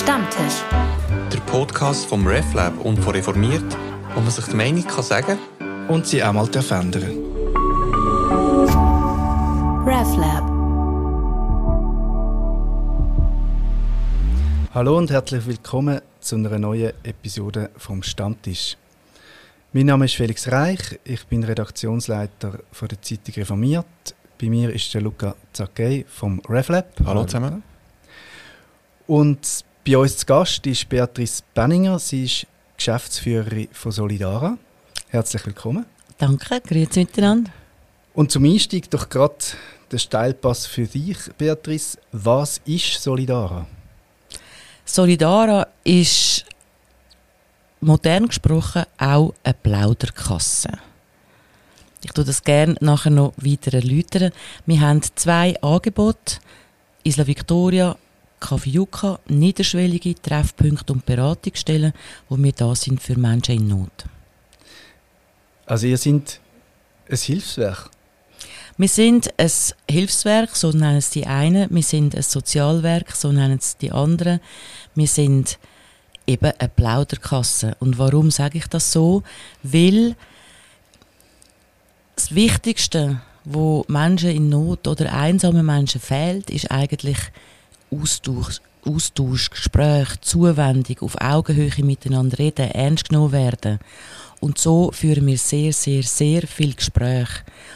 Stammtisch. Der Podcast vom RefLab und von Reformiert, wo man sich die Meinung kann sagen und sie auch mal verändern RefLab. Hallo und herzlich willkommen zu einer neuen Episode vom Stammtisch. Mein Name ist Felix Reich, ich bin Redaktionsleiter von der Zeitung Reformiert. Bei mir ist der Luca Zackey vom RefLab. Hallo zusammen. Und bei uns zu Gast ist Beatrice Benninger. Sie ist Geschäftsführerin von Solidara. Herzlich willkommen. Danke, grüezi miteinander. Und zum Einstieg doch gerade der Steilpass für dich, Beatrice. Was ist Solidara? Solidara ist modern gesprochen auch eine Plauderkasse. Ich tue das gerne nachher noch weiter erläutern. Wir haben zwei Angebote. Isla Victoria Kaffee niederschwellige Treffpunkte und Beratungsstellen, wo wir da sind für Menschen in Not. Also ihr seid ein Hilfswerk? Wir sind ein Hilfswerk, so nennen es die einen. Wir sind ein Sozialwerk, so nennen es die anderen. Wir sind eben eine Plauderkasse. Und warum sage ich das so? Weil das Wichtigste, wo Menschen in Not oder einsame Menschen fehlt, ist eigentlich Austausch, Austausch, Gespräch, Zuwendung, auf Augenhöhe miteinander reden, ernst genommen werden. Und so führen wir sehr, sehr, sehr viel Gespräch.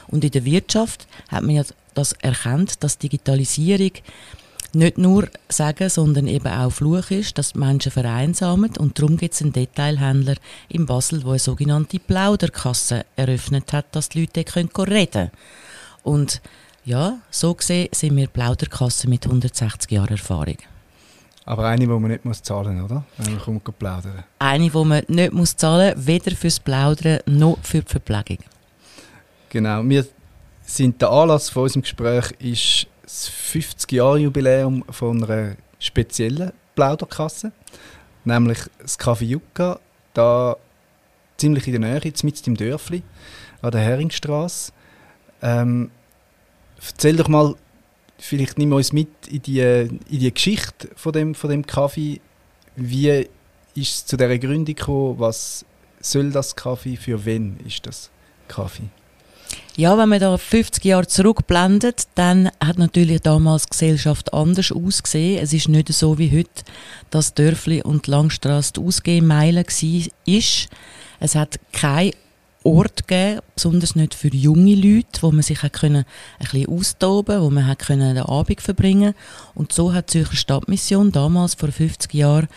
Und in der Wirtschaft hat man ja das erkannt, dass Digitalisierung nicht nur sagen, sondern eben auch Fluch ist, dass Menschen vereinsamen. Und darum gibt es einen Detailhändler in Basel, der eine sogenannte Plauderkasse eröffnet hat, dass die Leute reden können. Und ja, so gesehen sind wir Plauderkasse mit 160 Jahren Erfahrung. Aber eine, die man nicht muss zahlen muss, oder? Wenn man kommt plaudern. Eine, die man nicht muss zahlen muss, weder fürs Plaudern noch für die Verpflegung. Genau. Wir sind der Anlass von unserem Gespräch ist das 50-Jahre-Jubiläum von einer speziellen Plauderkasse, nämlich das Café Yucca, da ziemlich in der Nähe, mitten im Dörfli, an der Heringstraße. Ähm, erzähl doch mal, vielleicht nimm uns mit in die, in die Geschichte von dem, von dem Kaffee. Wie ist es zu dieser Gründung gekommen? Was soll das Kaffee? Für wen ist das Kaffee? Ja, wenn man da 50 Jahre zurückblendet, dann hat natürlich damals die Gesellschaft anders ausgesehen. Es ist nicht so wie heute, dass Dörfli und Langstrasse die Ausgehmeile war. Es hat keine Ort gegeben, besonders nicht für junge Leute, wo man sich können, ein bisschen austoben wo man können den Abend verbringen Und so hat die Zürcher Stadtmission damals vor 50 Jahren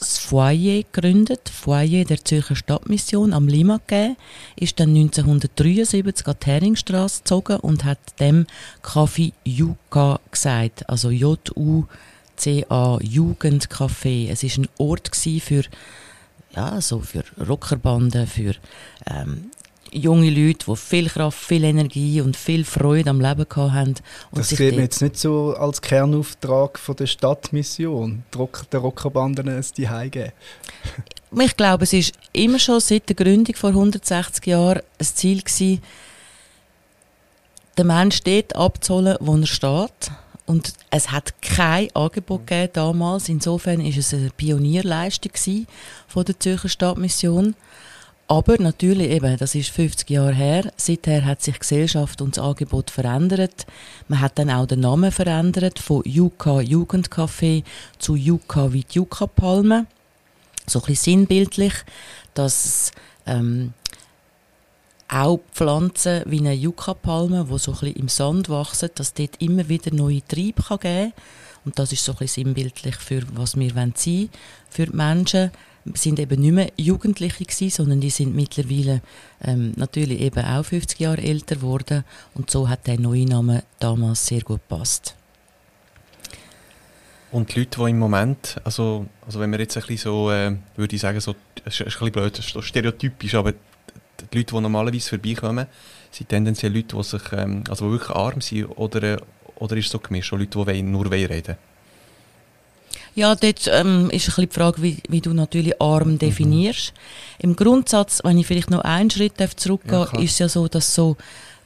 das Foyer gegründet, Foyer der Zürcher Stadtmission am Lima gegeben, ist dann 1973 an die Heringstrasse gezogen und hat dem Café Juka gesagt, also J-U-C-A, Jugendcafé. Es ist ein Ort für ja, so für Rockerbanden, für ähm, junge Leute, die viel Kraft, viel Energie und viel Freude am Leben hatten. Und das sieht man jetzt nicht so als Kernauftrag von der Stadtmission, der Rockerbanden es die geben. Ich glaube, es ist immer schon seit der Gründung vor 160 Jahren ein Ziel gewesen, den Menschen dort abzuholen, wo er steht und es hat kein Angebot gegeben damals. Insofern ist es eine Pionierleistung von der Zürcher Stadtmission. Aber natürlich eben, das ist 50 Jahre her. Seither hat sich Gesellschaft und das Angebot verändert. Man hat dann auch den Namen verändert von Juka Jugendcafé zu Juka wie die Juka-Palme. So ein bisschen sinnbildlich, dass ähm, auch Pflanzen wie eine Yucca-Palme, die so ein bisschen im Sand wachsen, dass dort immer wieder neue Triebe geben kann. Und das ist so ein bisschen sinnbildlich für was wir sein wollen. Für die Menschen sind eben nicht mehr Jugendliche gewesen, sondern die sind mittlerweile ähm, natürlich eben auch 50 Jahre älter geworden. Und so hat der neue Name damals sehr gut gepasst. Und die Leute, die im Moment, also, also wenn wir jetzt ein bisschen so, äh, würde ich sagen, so, es ist ein bisschen blöd, stereotypisch, aber die Leute, die normalerweise vorbeikommen, sind tendenziell Leute, die sich, ähm, also die wirklich arm sind oder, oder ist es so gemischt, Leute, die nur reden ja, dort ähm, ist ein bisschen die Frage, wie, wie du natürlich arm mhm. definierst. Mhm. Im Grundsatz, wenn ich vielleicht noch einen Schritt zurückgehe, ja, ist es ja so, dass so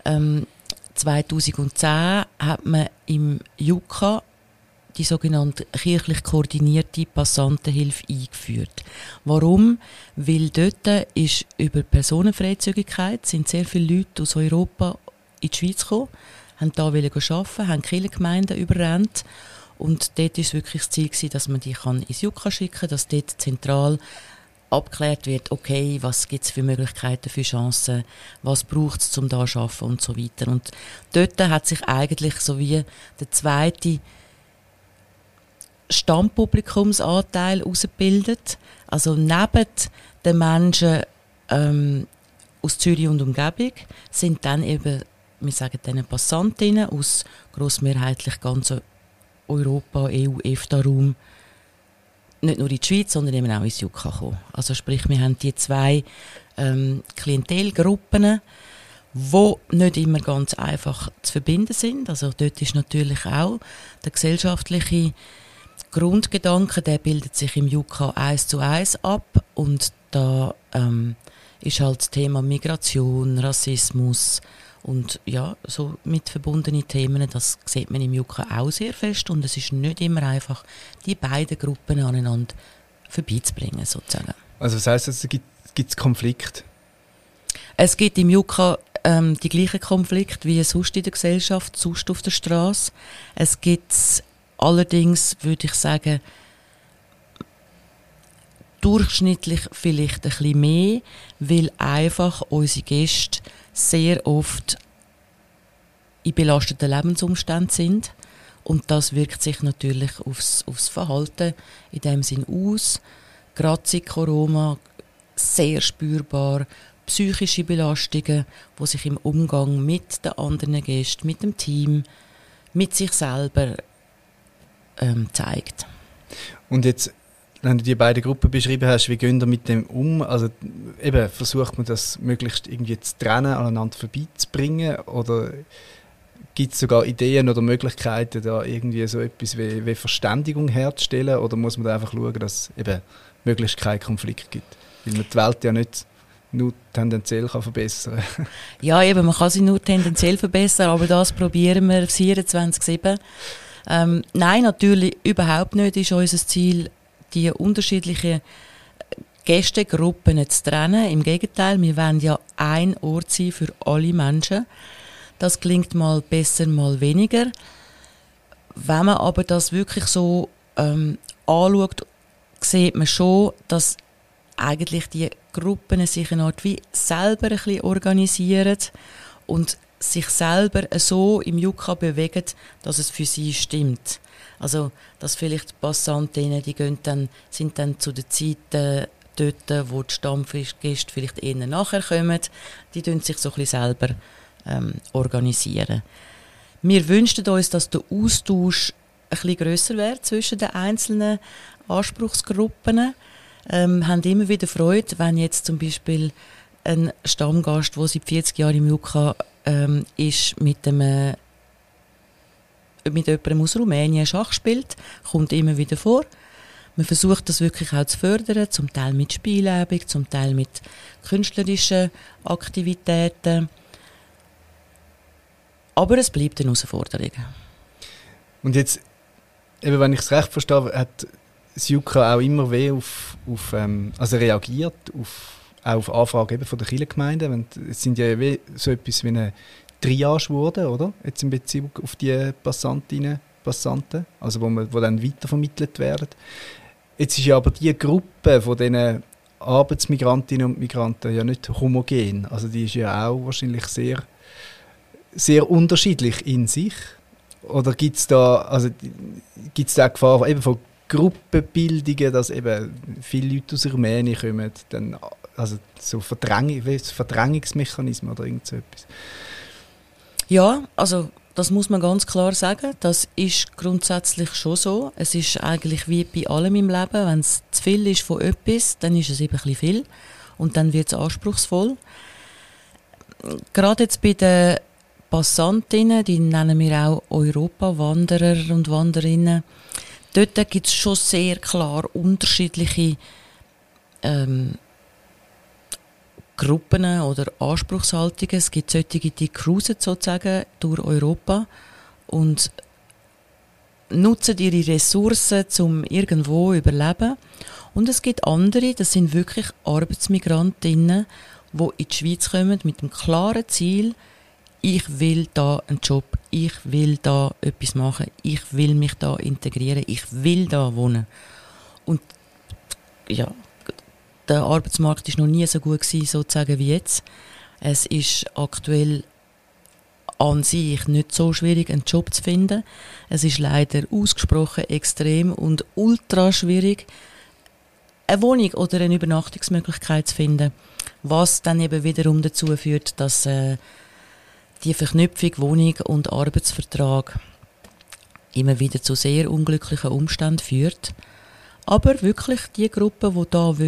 ähm, 2010 hat man im Yucca die sogenannte kirchlich koordinierte Passantenhilfe eingeführt. Warum? Weil dort ist über Personenfreizügigkeit sind sehr viele Leute aus Europa in die Schweiz gekommen, haben da arbeiten, haben Kirchengemeinden überrannt und dort ist wirklich das Ziel gewesen, dass man die kann ins Jukka schicken kann, dass dort zentral abgeklärt wird, okay, was gibt es für Möglichkeiten, für Chancen, was braucht es, um da zu arbeiten und so weiter. Und dort hat sich eigentlich so wie der zweite Stammpublikumsanteil ausgebildet. Also neben den Menschen ähm, aus Zürich und Umgebung sind dann eben, wir sagen dann Passantinnen aus grossmehrheitlich ganz Europa, EU, EFTA-Raum nicht nur in die Schweiz, sondern eben auch ins Jukka kommen. Also sprich, wir haben die zwei ähm, Klientelgruppen, die nicht immer ganz einfach zu verbinden sind. Also dort ist natürlich auch der gesellschaftliche Grundgedanke, der bildet sich im Jukka eins zu eins ab und da ähm, ist halt das Thema Migration, Rassismus, und ja, so mit verbundenen Themen, das sieht man im Jukka auch sehr fest und es ist nicht immer einfach, die beiden Gruppen aneinander vorbeizubringen, sozusagen. Also das heisst, es gibt, gibt Konflikt? Es gibt im Jukka ähm, die gleichen Konflikte wie sonst in der Gesellschaft, sonst auf der Straße. Es gibt allerdings, würde ich sagen, durchschnittlich vielleicht ein bisschen mehr, weil einfach unsere Gäste sehr oft in belasteten Lebensumständen sind. Und das wirkt sich natürlich aufs, aufs Verhalten in dem Sinn aus. Gerade seit Corona sehr spürbar psychische Belastungen, die sich im Umgang mit den anderen Gästen, mit dem Team, mit sich selber ähm, zeigt. Und jetzt wenn du die beiden Gruppen beschrieben hast, wie gehen ihr mit dem um? Also eben, versucht man das möglichst irgendwie zu trennen, aneinander vorbeizubringen? Oder gibt es sogar Ideen oder Möglichkeiten, da irgendwie so etwas wie, wie Verständigung herzustellen? Oder muss man da einfach schauen, dass es eben möglichst keinen Konflikt gibt? Weil man die Welt ja nicht nur tendenziell kann verbessern Ja, eben, man kann sie nur tendenziell verbessern, aber das probieren wir 24-7. Ähm, nein, natürlich überhaupt nicht ist unser Ziel, die unterschiedlichen Gästegruppen zu trennen. Im Gegenteil, wir wollen ja ein Ort sein für alle Menschen. Das klingt mal besser, mal weniger. Wenn man aber das wirklich so ähm, anschaut, sieht man schon, dass eigentlich die Gruppen sich eine Art wie selber ein bisschen organisieren und sich selber so im Jukka bewegen, dass es für sie stimmt. Also, dass vielleicht Passantinnen, die gehen dann, sind dann zu den Zeiten dort, wo die Stammgäste vielleicht eher nachher kommen, die tun sich so ein bisschen selber ähm, organisieren. Wir wünschten uns, dass der Austausch ein bisschen grösser wäre zwischen den einzelnen Anspruchsgruppen. Ähm, haben immer wieder Freude, wenn jetzt zum Beispiel ein Stammgast, der seit 40 Jahren im Jukka ähm, ist, mit einem mit jemandem aus Rumänien Schach spielt, kommt immer wieder vor. Man versucht das wirklich auch zu fördern, zum Teil mit Spielübung, zum Teil mit künstlerischen Aktivitäten. Aber es bleibt eine Herausforderung. Und jetzt, eben wenn ich es recht verstehe, hat das Juka auch immer weh auf, auf ähm, also reagiert auf, auch auf Anfragen eben von der Kirchengemeinde. Es sind ja so etwas wie eine Triage wurde, oder? Jetzt in Bezug auf die Passantinnen, Passanten, also wo, man, wo dann weitervermittelt werden. Jetzt ist ja aber die Gruppe von diesen Arbeitsmigrantinnen und Migranten ja nicht homogen. Also die ist ja auch wahrscheinlich sehr, sehr unterschiedlich in sich. Oder gibt es da, also, gibt's da Gefahr eben von Gruppenbildungen, dass eben viele Leute aus Rumänien kommen, dann, also so Verdrängung, Verdrängungsmechanismen oder irgend so etwas? Ja, also das muss man ganz klar sagen. Das ist grundsätzlich schon so. Es ist eigentlich wie bei allem im Leben. Wenn es zu viel ist von etwas, dann ist es eben ein bisschen viel. Und dann wird es anspruchsvoll. Gerade jetzt bei den Passantinnen, die nennen wir auch Europa-Wanderer und Wanderinnen, dort gibt es schon sehr klar unterschiedliche ähm, Gruppen oder Anspruchshaltungen. Es gibt solche, die cruisen sozusagen durch Europa und nutzen ihre Ressourcen, um irgendwo zu überleben. Und es gibt andere, das sind wirklich Arbeitsmigrantinnen, die in die Schweiz kommen mit dem klaren Ziel, ich will da einen Job, ich will da etwas machen, ich will mich da integrieren, ich will da wohnen. Und ja, der Arbeitsmarkt ist noch nie so gut gewesen, sozusagen wie jetzt. Es ist aktuell an sich nicht so schwierig, einen Job zu finden. Es ist leider ausgesprochen extrem und ultra schwierig, eine Wohnung oder eine Übernachtungsmöglichkeit zu finden, was dann eben wiederum dazu führt, dass äh, die Verknüpfung Wohnung und Arbeitsvertrag immer wieder zu sehr unglücklichen Umständen führt. Aber wirklich die Gruppe, die da arbeiten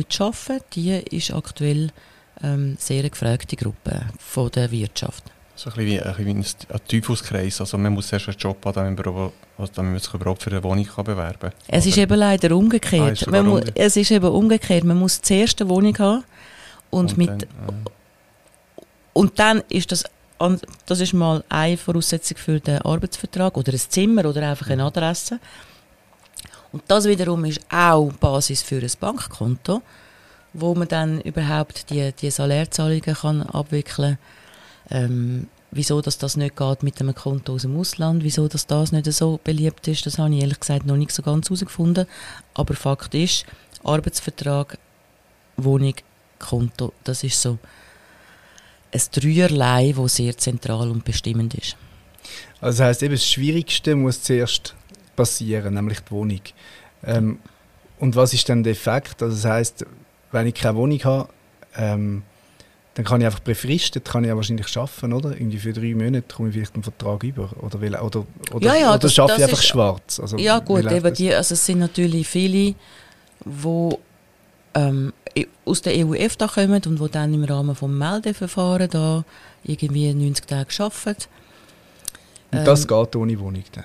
will, die ist aktuell ähm, sehr eine gefragte Gruppe von der Wirtschaft. So ein bisschen wie, ein, bisschen wie ein Teufelskreis. Also man muss erst einen Job haben, damit man, damit man sich überhaupt für eine Wohnung kann bewerben kann. Es Aber ist eben leider umgekehrt. Ah, man muss, es ist eben umgekehrt. Man muss zuerst eine Wohnung haben und, und mit, dann, äh, und dann ist das, an- das ist mal eine Voraussetzung für den Arbeitsvertrag oder ein Zimmer oder einfach eine Adresse. Und das wiederum ist auch Basis für ein Bankkonto, wo man dann überhaupt die, die Salärzahlungen kann abwickeln ähm, Wieso dass das nicht geht mit einem Konto aus dem Ausland, wieso dass das nicht so beliebt ist, das habe ich ehrlich gesagt noch nicht so ganz herausgefunden. Aber Fakt ist, Arbeitsvertrag, Wohnung, Konto, das ist so ein Dreierlei, das sehr zentral und bestimmend ist. Also das heisst, eben das Schwierigste muss zuerst passieren, nämlich die Wohnung. Ähm, und was ist dann der Effekt? Also das heisst, wenn ich keine Wohnung habe, ähm, dann kann ich einfach befristet, kann ich ja wahrscheinlich arbeiten, oder? Irgendwie für drei Monate komme ich vielleicht einen Vertrag über. Oder, will, oder, oder, Ja, ja, oder das- schaffe ich das einfach ist- schwarz. Also, Ja gut, eben die, also es sind natürlich viele, die ähm, i- aus der EU-EFTA kommen und die dann im Rahmen des Meldeverfahrens da irgendwie 90 Tage arbeiten. Und das ähm, geht ohne Wohnung dann?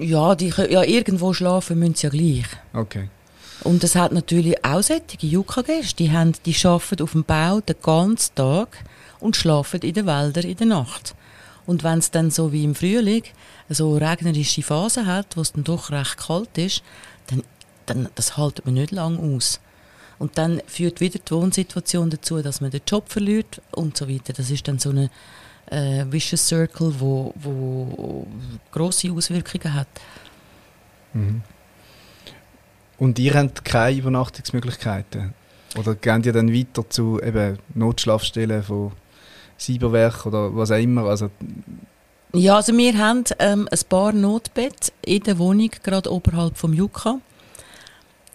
Ja, die, ja, irgendwo schlafen müssen sie ja gleich. Okay. Und es hat natürlich auch solche JKGs, die, haben, die arbeiten auf dem Bau den ganzen Tag und schlafen in den Wäldern in der Nacht. Und wenn es dann so wie im Frühling so regnerische Phasen hat, wo es dann doch recht kalt ist, dann, dann das haltet man nicht lang aus. Und dann führt wieder die Wohnsituation dazu, dass man den Job verliert und so weiter. Das ist dann so eine äh, Vicious Circle, wo, wo grosse Auswirkungen hat. Mhm. Und ihr habt keine Übernachtungsmöglichkeiten? Oder gehen ihr dann weiter zu eben Notschlafstellen von Cyberwerk oder was auch immer? Also, Ja, also wir haben ähm, ein paar Notbett in der Wohnung, gerade oberhalb vom Jukka.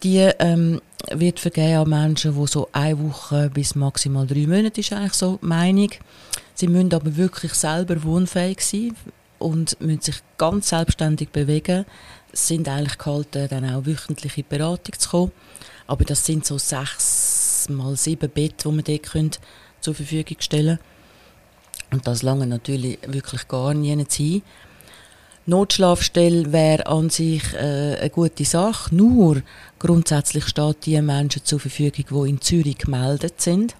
Die ähm, wird vergeben an Menschen, die so eine Woche bis maximal drei Monate ist eigentlich so die Meinung. Sie müssen aber wirklich selber wohnfähig sein und müssen sich ganz selbstständig bewegen. Sie sind eigentlich gehalten, dann auch wöchentlich in die Beratung zu kommen. Aber das sind so sechs mal sieben Betten, die man dort können zur Verfügung stellen Und das lange natürlich wirklich gar nie sein. Notschlafstelle wäre an sich äh, eine gute Sache. Nur grundsätzlich steht die Menschen zur Verfügung, die in Zürich gemeldet sind.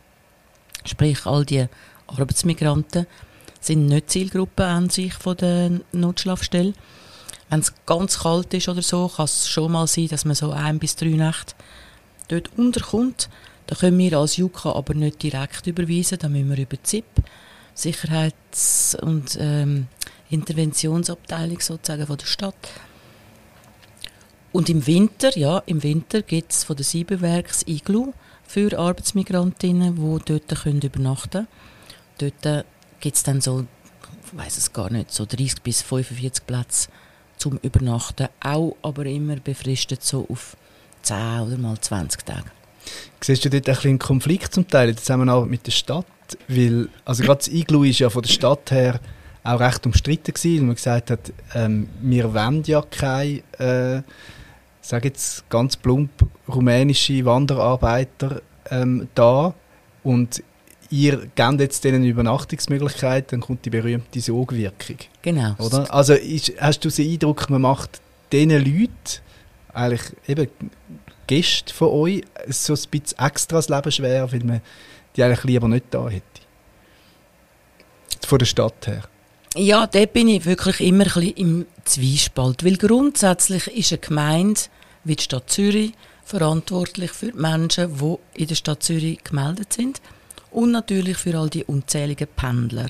Sprich, all die Arbeitsmigranten sind nicht Zielgruppe an sich von der Notschlafstelle. Wenn es ganz kalt ist oder so, kann es schon mal sein, dass man so ein bis drei Nächte dort unterkommt. Da können wir als JUKA aber nicht direkt überweisen, da müssen wir über ZIP, Sicherheits- und ähm, Interventionsabteilung sozusagen von der Stadt. Und im Winter, ja, im Winter gibt es von der Siebenwerks Iglu für Arbeitsmigrantinnen, die dort können übernachten können. Dort gibt es dann so, ich weiß es gar nicht, so 30 bis 45 Plätze zum Übernachten, auch aber immer befristet so auf 10 oder mal 20 Tage. siehst du dort einen Konflikt zum Teil in der Zusammenarbeit mit der Stadt? Weil, also gerade das Iglu ist ja von der Stadt her auch recht umstritten gewesen, weil man gesagt hat, ähm, wir wollen ja keine, äh, sag jetzt ganz plump, rumänische Wanderarbeiter ähm, da und ihr gebt jetzt denen eine Übernachtungsmöglichkeit, dann kommt die berühmte Sogwirkung, Genau. oder? Also ist, hast du den Eindruck, man macht diesen Leuten, eigentlich eben Gäste von euch, so ein bisschen extra das Leben schwer, weil man die eigentlich lieber nicht da hätte? Von der Stadt her. Ja, da bin ich wirklich immer ein bisschen im Zwiespalt, weil grundsätzlich ist eine Gemeinde wie die Stadt Zürich verantwortlich für die Menschen, die in der Stadt Zürich gemeldet sind und natürlich für all die unzähligen Pendler.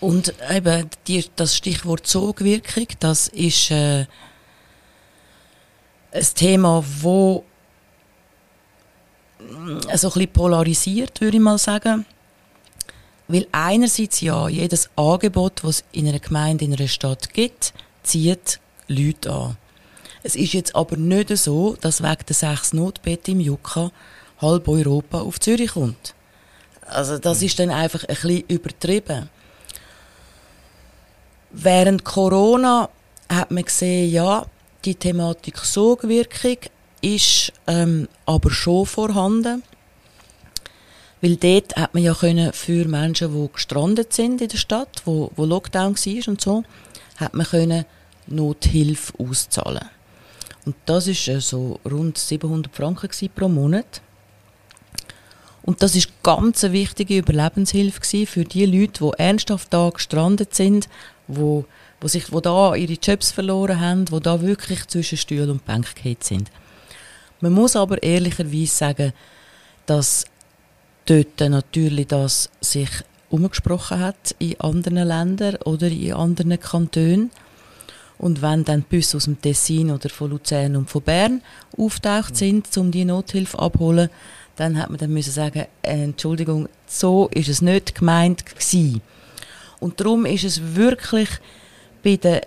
Und eben die, das Stichwort Sogwirkung, das ist äh, ein Thema, wo so ein bisschen polarisiert, würde ich mal sagen. Weil einerseits ja, jedes Angebot, das es in einer Gemeinde, in einer Stadt gibt, zieht Leute an. Es ist jetzt aber nicht so, dass wegen der sechs Notbetten im Jukka halb Europa auf Zürich kommt. Also das ist dann einfach ein bisschen übertrieben. Während Corona hat man gesehen, ja, die Thematik Sogwirkung ist ähm, aber schon vorhanden. Weil dort hat man ja können für Menschen, die gestrandet sind in der Stadt, wo, wo Lockdown war und so, hat man können Nothilfe auszahlen. Und das ist äh, so rund 700 Franken pro Monat. Und das ist ganz eine wichtige Überlebenshilfe für die Leute, die ernsthaft da gestrandet sind, wo, wo sich, wo da ihre Jobs verloren haben, wo da wirklich zwischen Stuhl und Bank sind. Man muss aber ehrlicherweise sagen, dass dort natürlich das sich umgesprochen hat in anderen Ländern oder in anderen Kantonen. Und wenn dann Busse aus dem Tessin oder von Luzern und von Bern auftaucht sind, um die Nothilfe abholen, dann hat man dann müssen sagen, äh, Entschuldigung, so ist es nicht gemeint gewesen. Und darum ist es wirklich bei, der,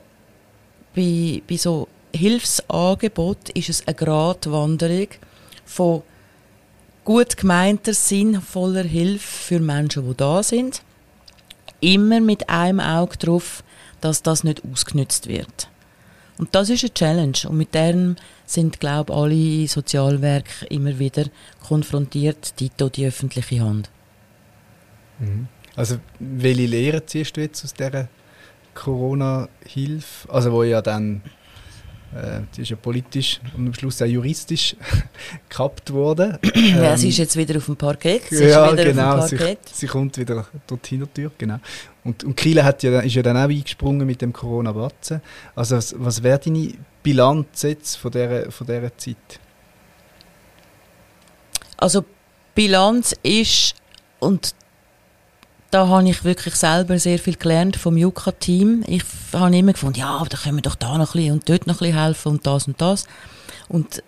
bei, bei so Hilfsangebot ist es eine Gratwanderung von gut gemeinter, sinnvoller Hilfe für Menschen, die da sind. Immer mit einem Auge darauf, dass das nicht ausgenutzt wird. Und das ist eine Challenge. Und mit dem sind, glaube ich, alle Sozialwerke immer wieder konfrontiert, die die öffentliche Hand. Mhm. Also, welche Lehren ziehst du jetzt aus dieser Corona-Hilfe? Also, wo ja dann die ist ja politisch und am Schluss auch juristisch gekappt worden. ja, sie ist jetzt wieder auf dem Parkett. Sie ja, genau. Sie, sie, kommt wieder dorthin natürlich, genau. Und, und Kiel hat ja, ist ja dann auch eingesprungen mit dem Corona-Batzen. Also was, was wäre deine Bilanz jetzt von dieser, von dieser Zeit? Also Bilanz ist, und da habe ich wirklich selber sehr viel gelernt vom Juka-Team. Ich habe immer gefunden, ja, aber da können wir doch da noch ein bisschen und dort noch ein bisschen helfen und das und das. Und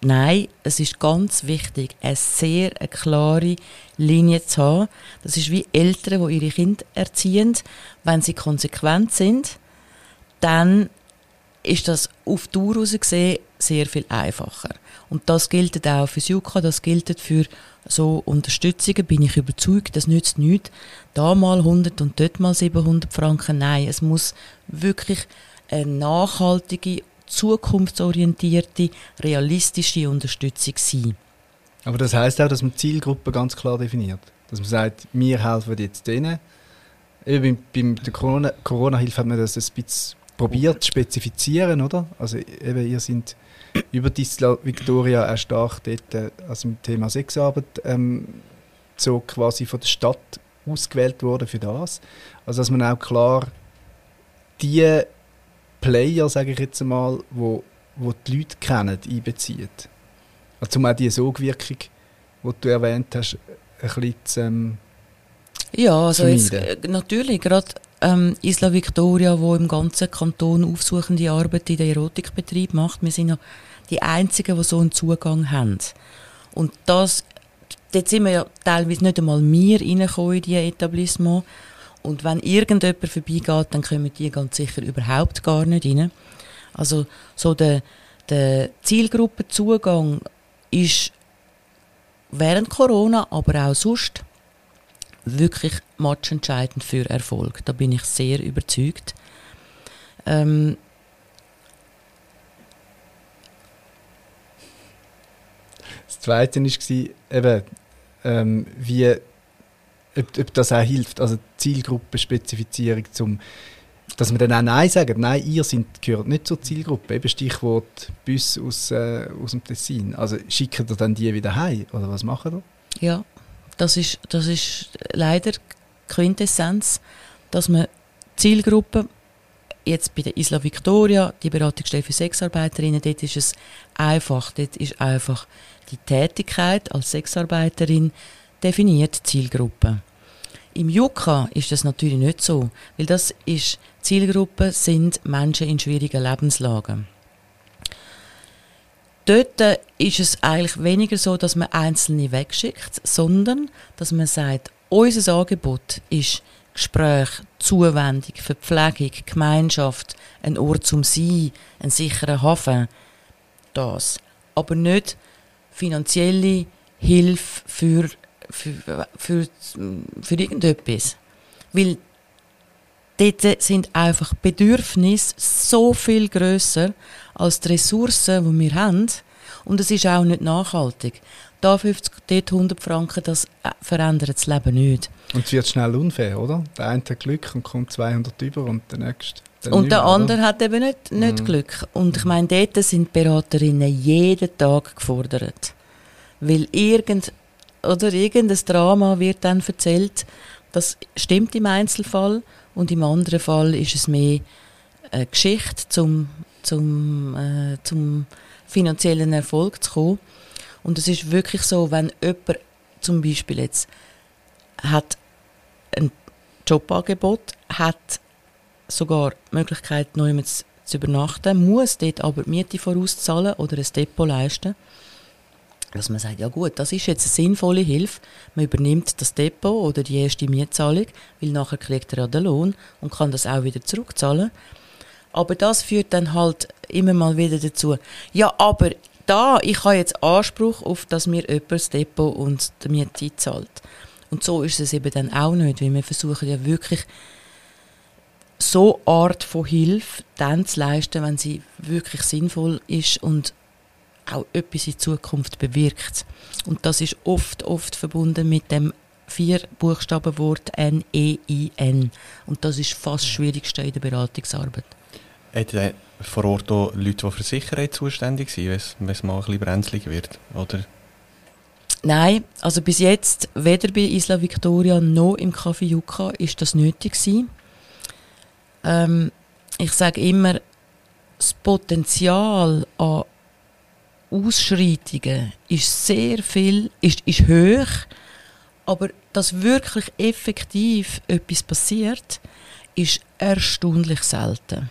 nein, es ist ganz wichtig, eine sehr eine klare Linie zu haben. Das ist wie Eltern, die ihre Kinder erziehen. Wenn sie konsequent sind, dann ist das auf Dauer gesehen sehr viel einfacher. Und das gilt auch für Juka, das gilt für so Unterstützungen, bin ich überzeugt, das nützt nichts. Da mal 100 und dort mal 700 Franken. Nein, es muss wirklich eine nachhaltige, zukunftsorientierte, realistische Unterstützung sein. Aber das heißt auch, dass man Zielgruppen ganz klar definiert. Dass man sagt, wir helfen jetzt denen. Beim, bei der Corona-Hilfe Corona hat man das ein bisschen probiert zu spezifizieren, oder? Also eben, ihr seid über die Victoria auch stark dort, äh, also im Thema Sexarbeit, ähm, so quasi von der Stadt ausgewählt worden für das. Also dass man auch klar die Player, sage ich jetzt einmal, wo, wo die Leute kennen, einbezieht. Also zum auch die Sogwirkung, die du erwähnt hast, ein bisschen zu, ähm, Ja, also jetzt, äh, natürlich, gerade ähm, Isla Victoria, wo im ganzen Kanton aufsuchende Arbeit in den Erotikbetrieb macht. Wir sind ja die Einzigen, die so einen Zugang haben. Und das, dort sind wir ja teilweise nicht einmal wir reingekommen in diese Etablissement. Und wenn irgendjemand vorbeigeht, dann kommen die ganz sicher überhaupt gar nicht rein. Also so der, der Zielgruppenzugang ist während Corona, aber auch sonst wirklich matchentscheidend für Erfolg. Da bin ich sehr überzeugt. Ähm, das Zweite war eben, ähm, wie, ob, ob, das auch hilft, also Zielgruppenspezifizierung, zum, dass man dann auch Nein sagt. Nein, ihr sind, gehört nicht zur Zielgruppe. Eben Stichwort Bus aus, äh, aus dem Tessin. Also schickt ihr dann die wieder heim oder was machen ihr? Ja, das ist, das ist leider Quintessenz. dass man Zielgruppen, jetzt bei der Isla Victoria, die Beratungsstelle für Sexarbeiterinnen, dort ist es einfach, dort ist einfach die Tätigkeit als Sexarbeiterin definiert Zielgruppe. Im Yucca ist das natürlich nicht so, weil das ist, Zielgruppe sind Menschen in schwierigen Lebenslagen. Dort ist es eigentlich weniger so, dass man Einzelne wegschickt, sondern dass man sagt, unser Angebot ist Gespräch, Zuwendung, Verpflegung, Gemeinschaft, ein Ort zum Sein, ein sicherer Hafen. Das. Aber nicht finanzielle Hilfe für für, für, für irgendetwas. Weil dort sind einfach Bedürfnisse so viel grösser als die Ressourcen, die wir haben. Und es ist auch nicht nachhaltig. Da 50, dort 100 Franken, das äh, verändert das Leben nicht. Und es wird schnell unfair, oder? Der eine hat Glück und kommt 200 über und der nächste. Und der andere oder? hat eben nicht, nicht mm. Glück. Und ich meine, dort sind Beraterinnen jeden Tag gefordert. Weil irgend oder irgendein Drama wird dann erzählt. Das stimmt im Einzelfall und im anderen Fall ist es mehr eine Geschichte zum, zum, äh, zum finanziellen Erfolg zu kommen. Und es ist wirklich so, wenn jemand zum Beispiel jetzt hat ein Jobangebot, hat sogar die Möglichkeit, neu zu, zu übernachten, muss dort aber die Miete vorauszahlen oder ein Depot leisten dass man sagt, ja gut, das ist jetzt eine sinnvolle Hilfe. Man übernimmt das Depot oder die erste Mietzahlung, weil nachher kriegt er ja den Lohn und kann das auch wieder zurückzahlen. Aber das führt dann halt immer mal wieder dazu, ja, aber da, ich habe jetzt Anspruch auf, dass mir jemand das Depot und die Miete zahlt. Und so ist es eben dann auch nicht, weil wir versuchen ja wirklich so Art von Hilfe dann zu leisten, wenn sie wirklich sinnvoll ist und auch etwas in Zukunft bewirkt. Und das ist oft, oft verbunden mit dem vier Buchstabenwort N-E-I-N. Und das ist fast das Schwierigste in der Beratungsarbeit. Hat vor Ort auch Leute, die für Sicherheit zuständig sind, wenn es mal ein bisschen brenzlig wird? Oder? Nein, also bis jetzt, weder bei Isla Victoria noch im Café Yucca ist das nötig gewesen. Ähm, ich sage immer, das Potenzial an Ausschreitungen ist sehr viel, ist, ist hoch, aber dass wirklich effektiv etwas passiert, ist erstaunlich selten.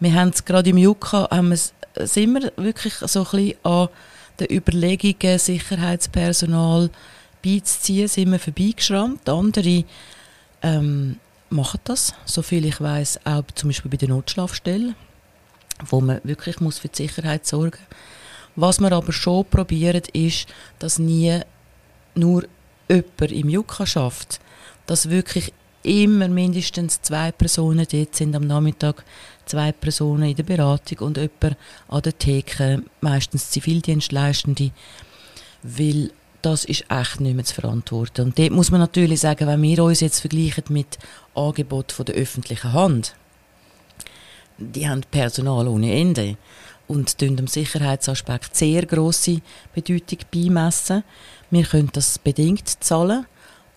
Wir haben es gerade im Jukka, haben sind wir wirklich so ein bisschen an den Überlegungen, Sicherheitspersonal beizuziehen, sind wir vorbeigeschrammt. Andere ähm, machen das, soviel ich weiß, auch zum Beispiel bei den Notschlafstellen, wo man wirklich muss für die Sicherheit sorgen was wir aber schon probieren, ist, dass nie nur jemand im Jukka schafft, dass wirklich immer mindestens zwei Personen dort sind am Nachmittag, zwei Personen in der Beratung und jemand an der Theke, meistens Zivildienstleistende, weil das ist echt nicht mehr zu verantworten. Und dort muss man natürlich sagen, wenn wir uns jetzt vergleichen mit Angeboten von der öffentlichen Hand, die haben Personal ohne Ende und dem Sicherheitsaspekt sehr große Bedeutung beimessen. Wir können das bedingt zahlen,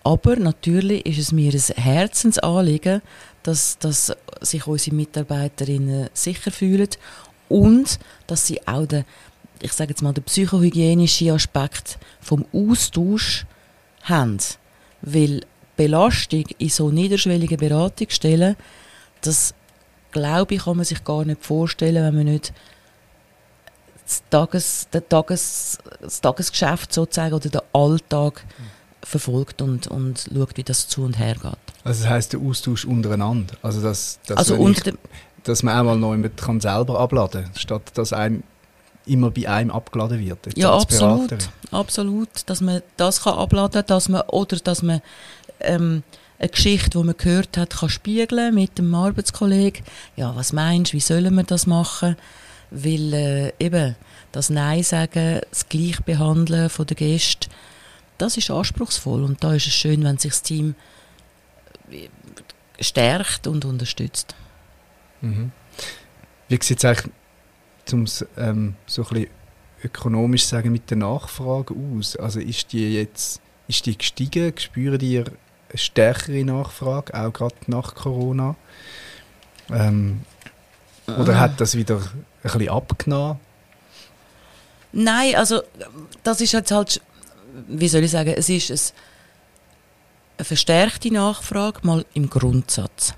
aber natürlich ist es mir ein Herzensanliegen, dass, dass sich unsere Mitarbeiterinnen sicher fühlen und dass sie auch den, ich sage jetzt mal, den psychohygienischen Aspekt vom Austausch haben. Weil Belastung in so niederschwelligen Beratungsstellen, das glaube ich, kann man sich gar nicht vorstellen, wenn man nicht das, Tages, der Tages, das Tagesgeschäft sozusagen oder den Alltag verfolgt und, und schaut, wie das zu und her geht. Also das heisst der Austausch untereinander? Also, dass, dass, also unter ich, dass man einmal noch jemand kann selber abladen kann, statt dass einem immer bei einem abgeladen wird. Ja, absolut. Absolut, dass man das kann abladen dass man oder dass man ähm, eine Geschichte, die man gehört hat, kann spiegeln mit dem Arbeitskollegen. Ja, was meinst du, wie sollen wir das machen? weil äh, eben das Nein sagen, das Gleichbehandeln von der Gäste, das ist anspruchsvoll und da ist es schön, wenn sich das Team äh, stärkt und unterstützt. Mhm. Wie sieht es eigentlich, um es ähm, so ein bisschen ökonomisch sagen, mit der Nachfrage aus? Also ist die jetzt ist die gestiegen? Spüren die eine stärkere Nachfrage, auch gerade nach Corona. Ähm, oder hat das wieder ein bisschen abgenommen? Nein, also das ist jetzt halt, wie soll ich sagen, es ist ein, eine verstärkte Nachfrage, mal im Grundsatz.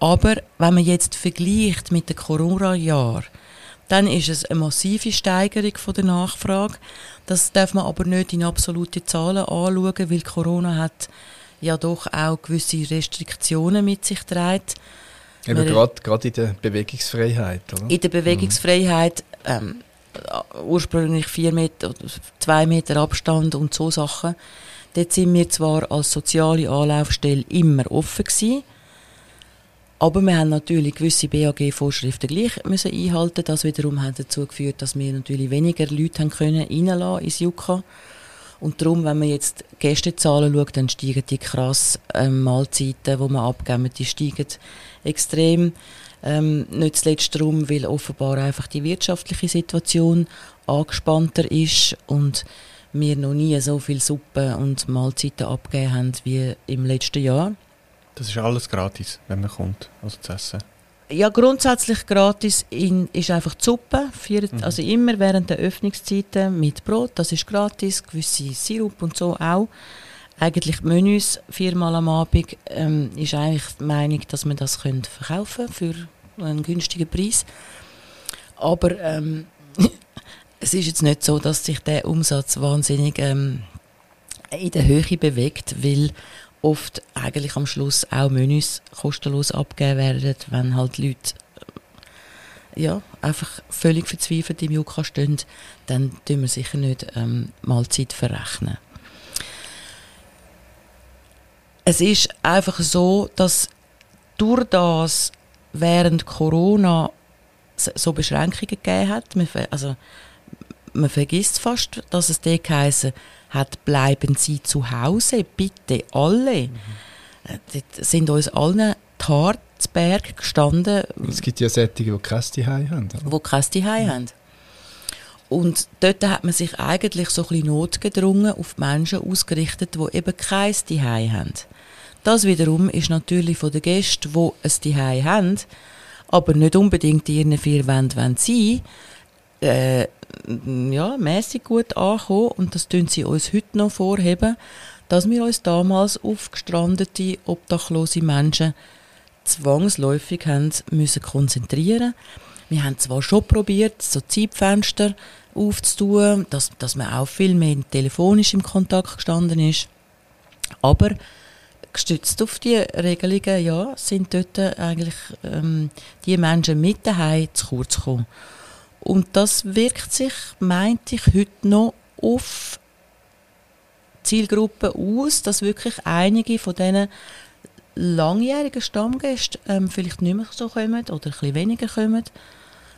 Aber wenn man jetzt vergleicht mit den Corona-Jahren, dann ist es eine massive Steigerung von der Nachfrage. Das darf man aber nicht in absolute Zahlen anschauen, weil Corona hat ja doch auch gewisse Restriktionen mit sich trägt. Eben gerade in der Bewegungsfreiheit, oder? In der Bewegungsfreiheit, ähm, ursprünglich vier Meter, zwei Meter Abstand und so Sachen. Dort sind wir zwar als soziale Anlaufstelle immer offen gewesen, aber wir haben natürlich gewisse BAG-Vorschriften gleich müssen einhalten. Das wiederum hat dazu geführt, dass wir natürlich weniger Leute haben können reinlassen ins Jukka. Und darum, wenn man jetzt Gästezahlen schaut, dann steigen die krass ähm, Mahlzeiten, die wir abgeben, die steigen extrem. Ähm, nicht zuletzt darum, weil offenbar einfach die wirtschaftliche Situation angespannter ist und wir noch nie so viel Suppe und Mahlzeiten abgegeben haben wie im letzten Jahr. Das ist alles gratis, wenn man kommt, also zu essen? Ja, grundsätzlich gratis in, ist einfach die Suppe, vier, mhm. also immer während der Öffnungszeiten mit Brot, das ist gratis, gewisse Sirup und so auch. Eigentlich Menüs viermal am Abend ähm, ist eigentlich die Meinung, dass man das können verkaufen für einen günstigen Preis. Aber ähm, es ist jetzt nicht so, dass sich der Umsatz wahnsinnig ähm, in der Höhe bewegt, weil oft eigentlich am Schluss auch Menüs kostenlos abgegeben werden, wenn halt Leute äh, ja, einfach völlig verzweifelt im Jukka stehen, dann tun wir sicher nicht ähm, Mahlzeit verrechnen. Es ist einfach so, dass durch das während Corona so Beschränkungen gegeben hat, also man vergisst fast, dass es dort geheißen hat, bleiben Sie zu Hause, bitte alle. Mhm. Dort sind uns allen die Haare zu Berg gestanden. Es gibt ja solche, die kein Zuhause haben. Oder? Die kein Zuhause mhm. haben. Und dort hat man sich eigentlich so ein bisschen notgedrungen auf die Menschen ausgerichtet, die eben kein Zuhause haben. Das wiederum ist natürlich von den Gästen, die ein Zuhause haben, aber nicht unbedingt in ihren vier Wänden sein äh, ja, mäßig gut angekommen und das tun sie uns heute noch vorheben, dass wir uns damals auf gestrandete, obdachlose Menschen zwangsläufig haben müssen konzentrieren. Wir haben zwar schon probiert, so Zeitfenster aufzutun, dass, dass man auch viel mehr telefonisch im Kontakt gestanden ist, aber gestützt auf die Regelungen, ja, sind dort eigentlich ähm, die Menschen mit daheim zu kurz gekommen. Und das wirkt sich, meinte ich, heute noch auf Zielgruppen aus, dass wirklich einige von diesen langjährigen Stammgäste ähm, vielleicht nicht mehr so kommen oder ein bisschen weniger kommen.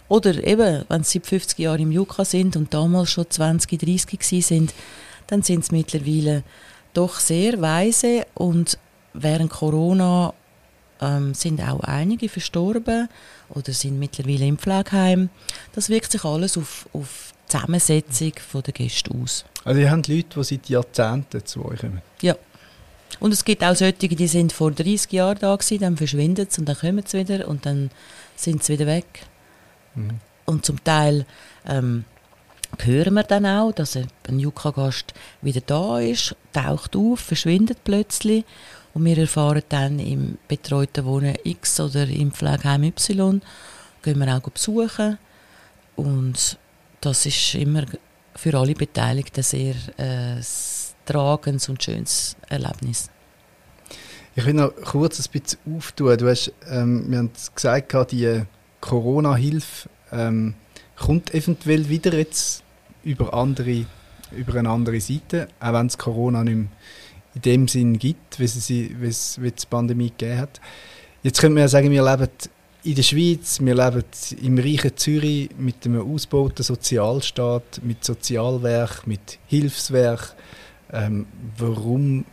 Oder eben, wenn sie seit 50 Jahren im Jukka sind und damals schon 20, 30 sind, dann sind sie mittlerweile doch sehr weise und während Corona ähm, sind auch einige verstorben oder sind mittlerweile im Pflegeheim. Das wirkt sich alles auf, auf die Zusammensetzung der Gäste aus. Also ihr habt Leute, die seit Jahrzehnten zu euch kommen? Ja. Und es gibt auch solche, die sind vor 30 Jahren da gewesen, dann verschwinden sie und dann kommen sie wieder und dann sind sie wieder weg. Mhm. Und zum Teil ähm, hören wir dann auch, dass ein Jukka-Gast wieder da ist, taucht auf, verschwindet plötzlich und wir erfahren dann im betreuten Wohnen X oder im Pflegeheim Y, gehen wir auch besuchen. Und das ist immer für alle Beteiligten sehr äh, tragendes und schönes Erlebnis. Ich will noch kurz ein bisschen auftun. Du hast, ähm, wir haben gesagt, die Corona-Hilfe ähm, kommt eventuell wieder jetzt über, andere, über eine andere Seite, auch wenn es Corona nicht mehr in dem Sinn gibt, wie es, wie es, die Pandemie gegeben hat. Jetzt könnte man ja sagen, wir leben in der Schweiz, wir leben im reichen Zürich mit einem ausgebauten Sozialstaat, mit Sozialwerk, mit Hilfswerk. Ähm, warum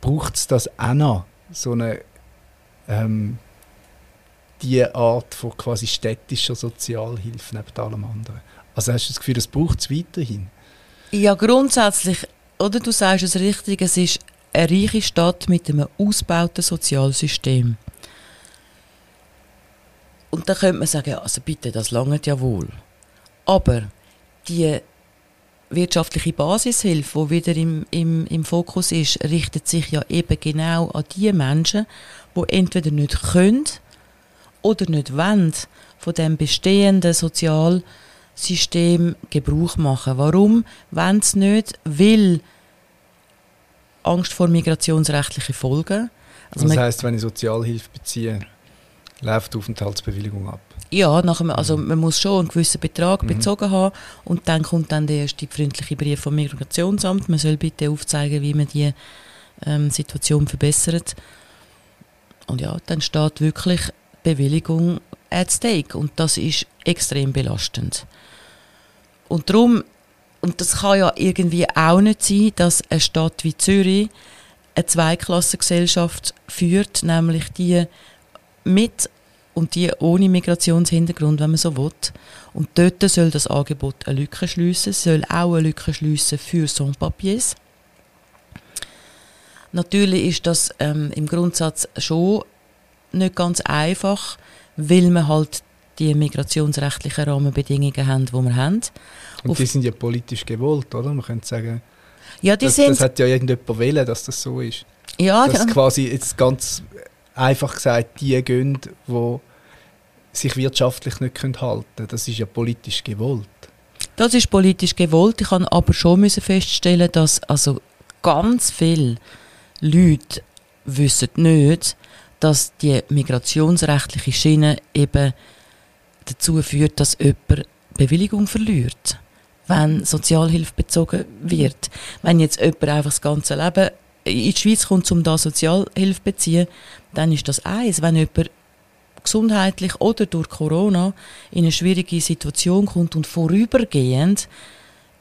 braucht es das auch noch, so eine ähm, die Art von quasi städtischer Sozialhilfe neben allem anderen? Also hast du das Gefühl, das braucht es weiterhin? Ja, grundsätzlich oder du sagst es richtig, es ist eine reiche Stadt mit einem ausgebauten Sozialsystem. Und da könnte man sagen, also bitte, das langt ja wohl. Aber die wirtschaftliche Basishilfe, die wieder im, im, im Fokus ist, richtet sich ja eben genau an die Menschen, die entweder nicht können oder nicht wollen von dem bestehenden Sozialsystem Gebrauch machen. Warum wollen sie nicht? Weil Angst vor migrationsrechtlichen Folgen. Also das heisst, wenn ich Sozialhilfe beziehe, läuft die Aufenthaltsbewilligung ab? Ja, nach einem, also man muss schon einen gewissen Betrag mhm. bezogen haben und dann kommt dann der erste freundliche Brief vom Migrationsamt. Man soll bitte aufzeigen, wie man die ähm, Situation verbessert. Und ja, dann steht wirklich Bewilligung at stake und das ist extrem belastend. Und darum, und das kann ja irgendwie auch nicht sein, dass eine Stadt wie Zürich eine Zweiklassengesellschaft führt, nämlich die mit und die ohne Migrationshintergrund, wenn man so will. Und dort soll das Angebot eine Lücke schliessen, soll auch eine Lücke schliessen für Sans-Papiers. Natürlich ist das ähm, im Grundsatz schon nicht ganz einfach, weil wir halt die migrationsrechtlichen Rahmenbedingungen haben, die wir haben. Und die sind ja politisch gewollt, oder? Man könnte sagen, ja, das, das hat ja irgendjemand wollen, dass das so ist. Ja, dass ja. quasi jetzt ganz einfach gesagt die gehen, die sich wirtschaftlich nicht halten können. Das ist ja politisch gewollt. Das ist politisch gewollt. Ich kann aber schon müssen feststellen, dass also ganz viele Leute wissen nicht, dass die migrationsrechtliche Schiene eben dazu führt, dass jemand Bewilligung verliert, wenn Sozialhilfe bezogen wird. Wenn jetzt jemand einfach das ganze Leben in die Schweiz kommt, um da Sozialhilfe zu beziehen, dann ist das eins. Wenn jemand gesundheitlich oder durch Corona in eine schwierige Situation kommt und vorübergehend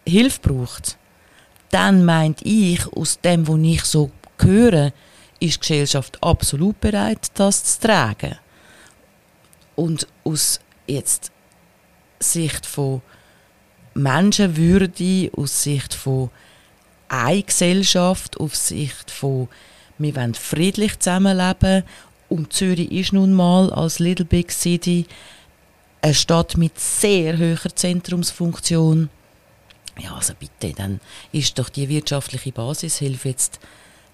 Hilfe braucht, dann meint ich, aus dem, was ich so höre, ist die Gesellschaft absolut bereit, das zu tragen. Und aus jetzt Sicht von Menschenwürde, aus Sicht von eine Gesellschaft, auf Sicht von wir wollen friedlich zusammenleben und Zürich ist nun mal als Little Big City eine Stadt mit sehr hoher Zentrumsfunktion. Ja, also bitte, dann ist doch die wirtschaftliche Basishilfe jetzt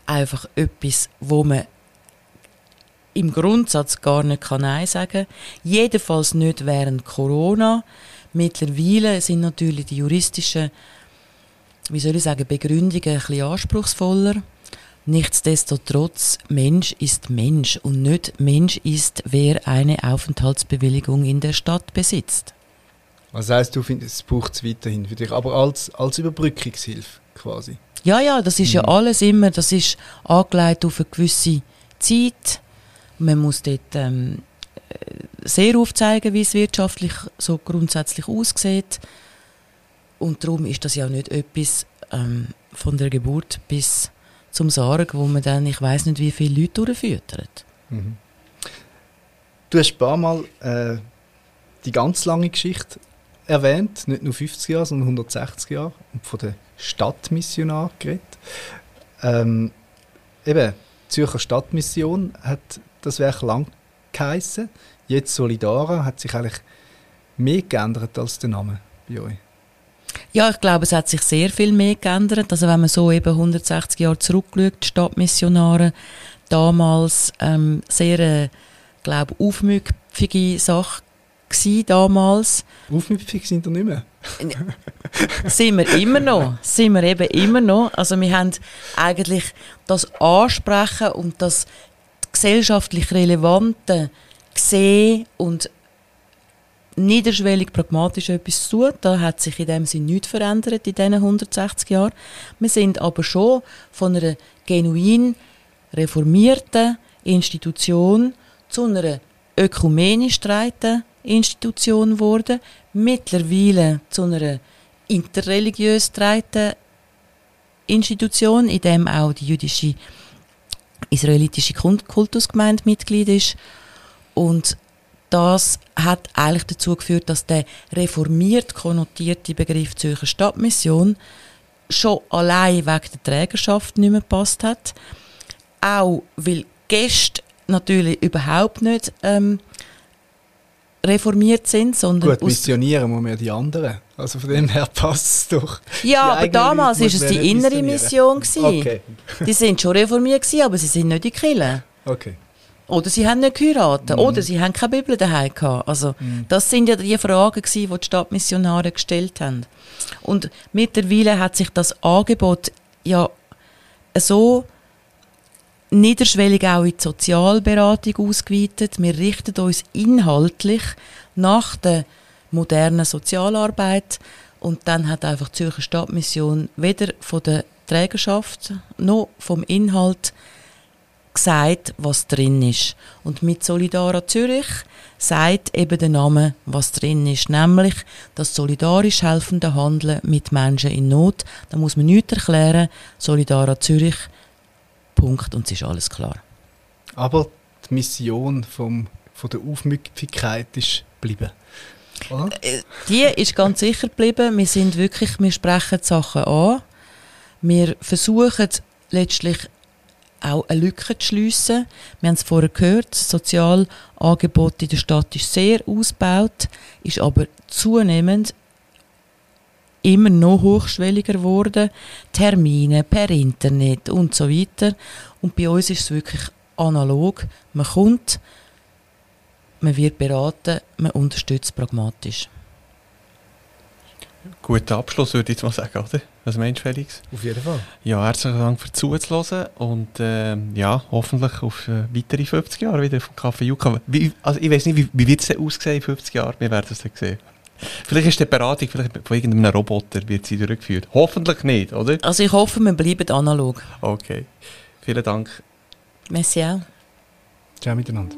einfach etwas, wo man im Grundsatz gar nicht kann Nein sagen Jedenfalls nicht während Corona. Mittlerweile sind natürlich die juristischen, wie soll ich sagen, Begründungen ein bisschen anspruchsvoller. Nichtsdestotrotz, Mensch ist Mensch und nicht Mensch ist, wer eine Aufenthaltsbewilligung in der Stadt besitzt. Was heißt, du findest, es braucht es weiterhin für dich, aber als, als Überbrückungshilfe quasi? Ja, ja, das ist mhm. ja alles immer, das ist angelegt auf eine gewisse Zeit. Man muss dort ähm, sehr aufzeigen, wie es wirtschaftlich so grundsätzlich aussieht. Und darum ist das ja nicht etwas ähm, von der Geburt bis zum Sarg, wo man dann, ich weiß nicht, wie viele Leute durchfüttert. Mhm. Du hast ein paar Mal äh, die ganz lange Geschichte erwähnt, nicht nur 50 Jahre, sondern 160 Jahre und von der Stadtmissionar geredet. Ähm, eben, Zürcher Stadtmission hat das Werk lang geheissen. Jetzt Solidara hat sich eigentlich mehr geändert als der Name bei euch. Ja, ich glaube, es hat sich sehr viel mehr geändert. Also wenn man so eben 160 Jahre zurückschaut, Stadtmissionare, damals ähm, sehr, äh, glaube aufmüpfige Sache gewesen damals. Aufmüpfig sind wir nicht mehr. sind wir immer noch. Sind wir eben immer noch. Also wir haben eigentlich das Ansprechen und das gesellschaftlich Relevante gesehen und niederschwellig pragmatisch etwas zu. Da hat sich in dem Sinne nichts verändert in diesen 160 Jahren. Wir sind aber schon von einer genuin reformierten Institution zu einer ökumenisch streiten Institution geworden, mittlerweile zu einer interreligiös getragenen Institution, in dem auch die jüdische israelitische Kultusgemeinde Mitglied ist. Und das hat eigentlich dazu geführt, dass der reformiert konnotierte Begriff Zürcher Stadtmission schon allein wegen der Trägerschaft nicht mehr gepasst hat. Auch weil Gäste natürlich überhaupt nicht ähm, reformiert sind, sondern Gut, missionieren muss man ja die anderen. Also von dem her passt es doch. Ja, aber damals war es die innere Mission. Okay. die sind schon reformiert, gewesen, aber sie sind nicht in die Kirche. Okay. Oder sie haben nicht geheiratet. Mhm. Oder sie haben keine Bibel daheim gehabt. Also, mhm. das sind ja die Fragen, gewesen, die die Stadtmissionare gestellt haben. Und mittlerweile hat sich das Angebot ja so niederschwellig auch in die Sozialberatung ausgeweitet. Wir richten uns inhaltlich nach der modernen Sozialarbeit und dann hat einfach die Zürcher Stadtmission weder von der Trägerschaft noch vom Inhalt gesagt, was drin ist. Und mit Solidara Zürich sagt eben der Name, was drin ist, nämlich das solidarisch helfende Handeln mit Menschen in Not. Da muss man nichts erklären. Solidara Zürich, Punkt, und es ist alles klar. Aber die Mission vom, von der Aufmüpfigkeit ist geblieben. Oder? Äh, die ist ganz sicher geblieben. Wir sind wirklich, wir sprechen die Sachen an. Wir versuchen letztlich auch eine Lücke zu schliessen. Wir haben es vorher gehört, das Sozialangebot in der Stadt ist sehr ausgebaut, ist aber zunehmend immer noch hochschwelliger geworden. Termine per Internet und so weiter. Und bei uns ist es wirklich analog. Man kommt, man wird beraten, man unterstützt pragmatisch. Guter Abschluss, würde ich jetzt mal sagen, oder? Was meinst du, Felix? Auf jeden Fall. Ja, herzlichen Dank für zuzuhören und äh, ja, hoffentlich auf äh, weitere 50 Jahre wieder vom Café Yucca. Wie, also ich weiß nicht, wie, wie wird es aussehen in 50 Jahren? Wir werden es dann sehen. Vielleicht ist die Beratung vielleicht von irgendeinem Roboter wird sie durchgeführt. Hoffentlich nicht, oder? Also ich hoffe, wir bleiben analog. Okay. Vielen Dank. Merci auch. Ciao miteinander.